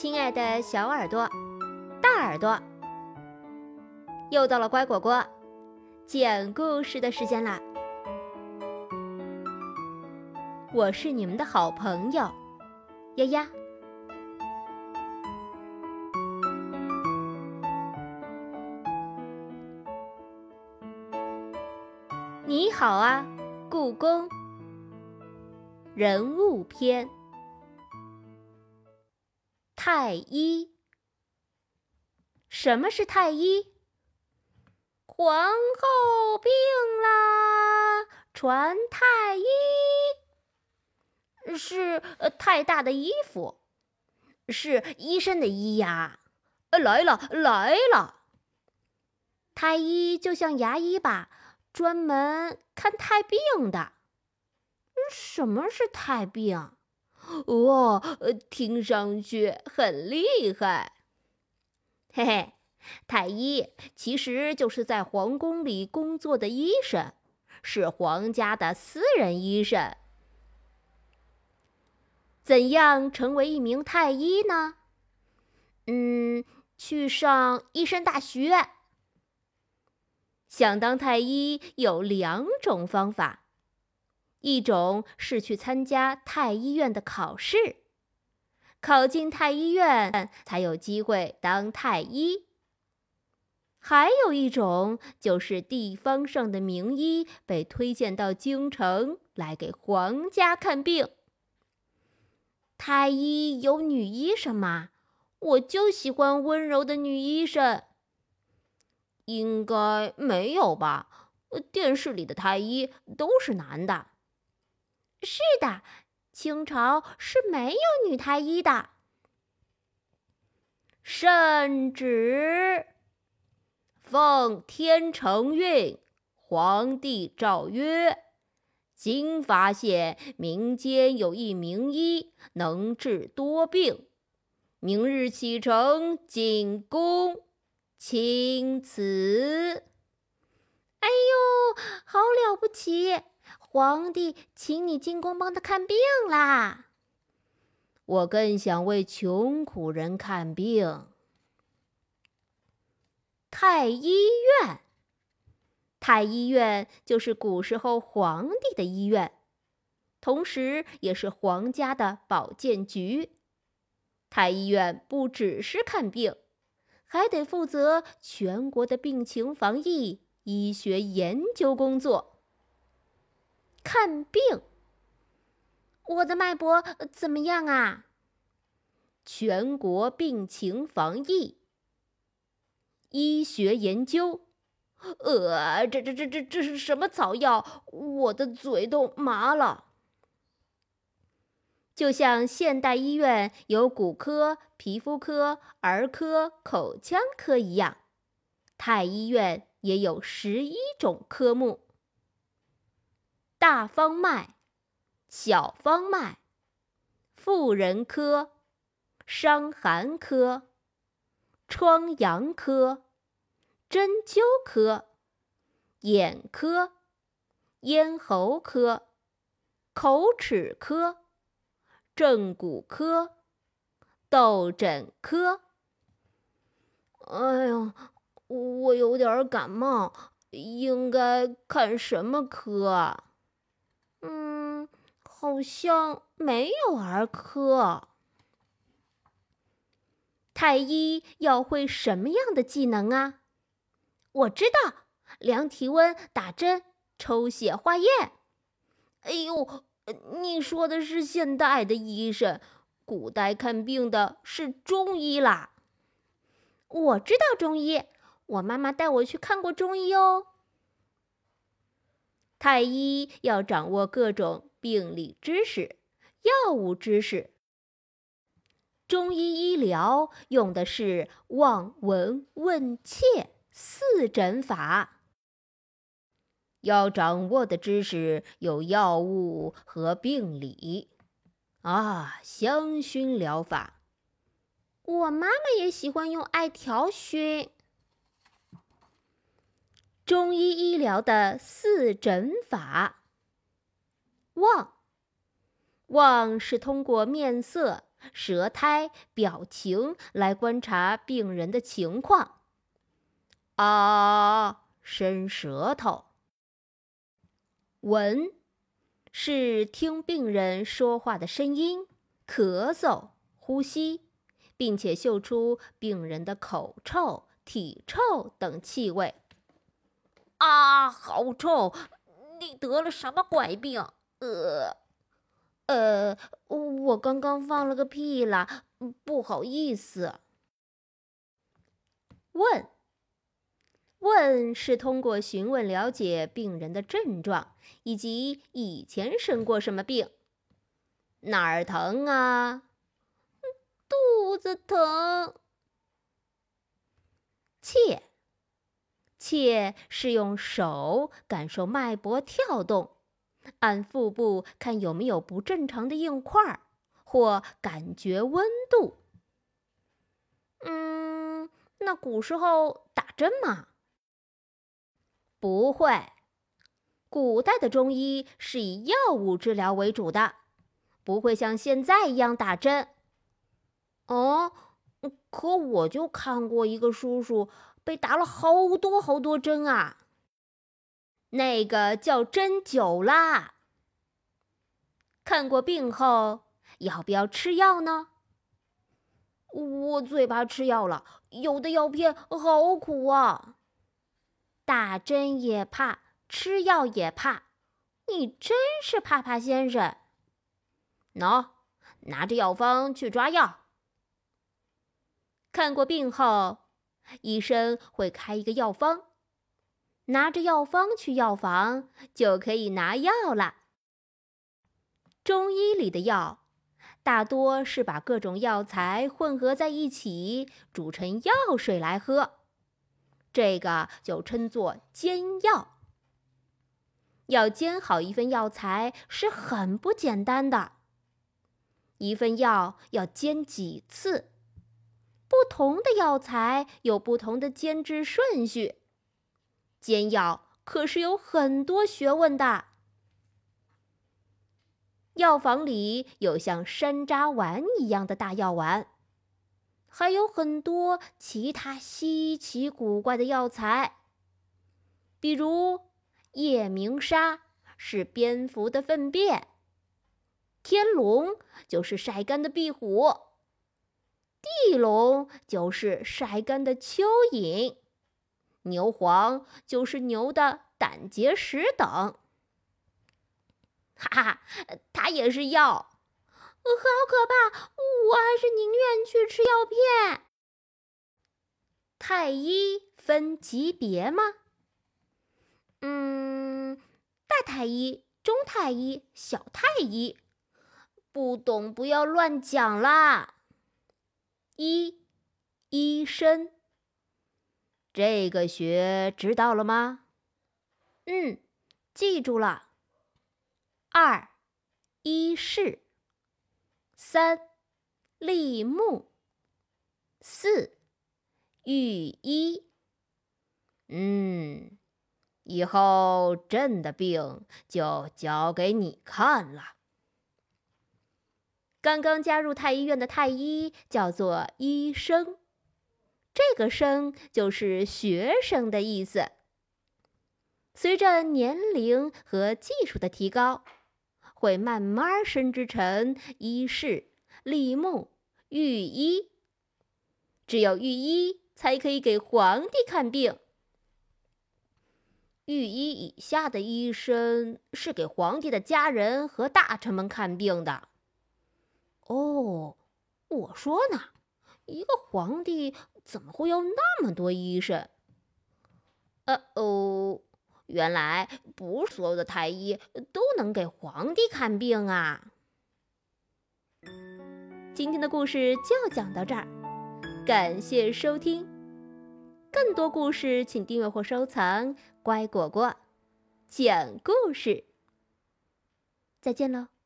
亲爱的小耳朵、大耳朵，又到了乖果果讲故事的时间啦！我是你们的好朋友丫丫。你好啊，故宫。人物篇。太医。什么是太医？皇后病啦，传太医。是呃太大的衣服，是医生的医呀。来了来了。太医就像牙医吧，专门看太病的。什么是太病？哇，听上去很厉害。嘿嘿，太医其实就是在皇宫里工作的医生，是皇家的私人医生。怎样成为一名太医呢？嗯，去上医生大学。想当太医有两种方法。一种是去参加太医院的考试，考进太医院才有机会当太医；还有一种就是地方上的名医被推荐到京城来给皇家看病。太医有女医生吗？我就喜欢温柔的女医生。应该没有吧？电视里的太医都是男的。是的，清朝是没有女太医的。圣旨：奉天承运，皇帝诏曰：今发现民间有一名医，能治多病。明日启程进宫，钦此。哎呦，好了不起！皇帝请你进宫帮他看病啦！我更想为穷苦人看病。太医院，太医院就是古时候皇帝的医院，同时也是皇家的保健局。太医院不只是看病，还得负责全国的病情防疫、医学研究工作。看病，我的脉搏怎么样啊？全国病情防疫、医学研究，呃，这这这这这是什么草药？我的嘴都麻了。就像现代医院有骨科、皮肤科、儿科、口腔科一样，太医院也有十一种科目。大方脉、小方脉、妇人科、伤寒科、疮疡科、针灸科、眼科、咽喉科、口齿科、正骨科、痘疹科。哎呀，我有点感冒，应该看什么科啊？好像没有儿科。太医要会什么样的技能啊？我知道，量体温、打针、抽血化验。哎呦，你说的是现代的医生，古代看病的是中医啦。我知道中医，我妈妈带我去看过中医哦。太医要掌握各种病理知识、药物知识。中医医疗用的是望、闻、问、切四诊法。要掌握的知识有药物和病理。啊，香薰疗法，我妈妈也喜欢用艾条熏。中医医疗的四诊法：望，望是通过面色、舌苔、表情来观察病人的情况。啊，伸舌头。闻，是听病人说话的声音、咳嗽、呼吸，并且嗅出病人的口臭、体臭等气味。啊，好臭！你得了什么怪病？呃，呃，我刚刚放了个屁啦，不好意思。问，问是通过询问了解病人的症状以及以前生过什么病。哪儿疼啊？肚子疼。切。切是用手感受脉搏跳动，按腹部看有没有不正常的硬块，或感觉温度。嗯，那古时候打针吗？不会，古代的中医是以药物治疗为主的，不会像现在一样打针。哦，可我就看过一个叔叔。被打了好多好多针啊！那个叫针灸啦。看过病后要不要吃药呢？我最怕吃药了，有的药片好苦啊。打针也怕，吃药也怕，你真是怕怕先生。喏，拿着药方去抓药。看过病后。医生会开一个药方，拿着药方去药房就可以拿药了。中医里的药大多是把各种药材混合在一起煮成药水来喝，这个就称作煎药。要煎好一份药材是很不简单的，一份药要煎几次？不同的药材有不同的煎制顺序，煎药可是有很多学问的。药房里有像山楂丸一样的大药丸，还有很多其他稀奇古怪的药材，比如夜明砂是蝙蝠的粪便，天龙就是晒干的壁虎。地龙就是晒干的蚯蚓，牛黄就是牛的胆结石等。哈哈，它也是药，好可怕！我还是宁愿去吃药片。太医分级别吗？嗯，大太医、中太医、小太医，不懂不要乱讲啦。一，医生，这个学知道了吗？嗯，记住了。二，医士。三，立木。四，御医。嗯，以后朕的病就交给你看了。刚刚加入太医院的太医叫做医生，这个“生”就是学生的意思。随着年龄和技术的提高，会慢慢升职成医士、吏目、御医。只有御医才可以给皇帝看病。御医以下的医生是给皇帝的家人和大臣们看病的。哦，我说呢，一个皇帝怎么会有那么多医生？呃哦，原来不是所有的太医都能给皇帝看病啊！今天的故事就讲到这儿，感谢收听。更多故事请订阅或收藏。乖果果讲故事，再见喽。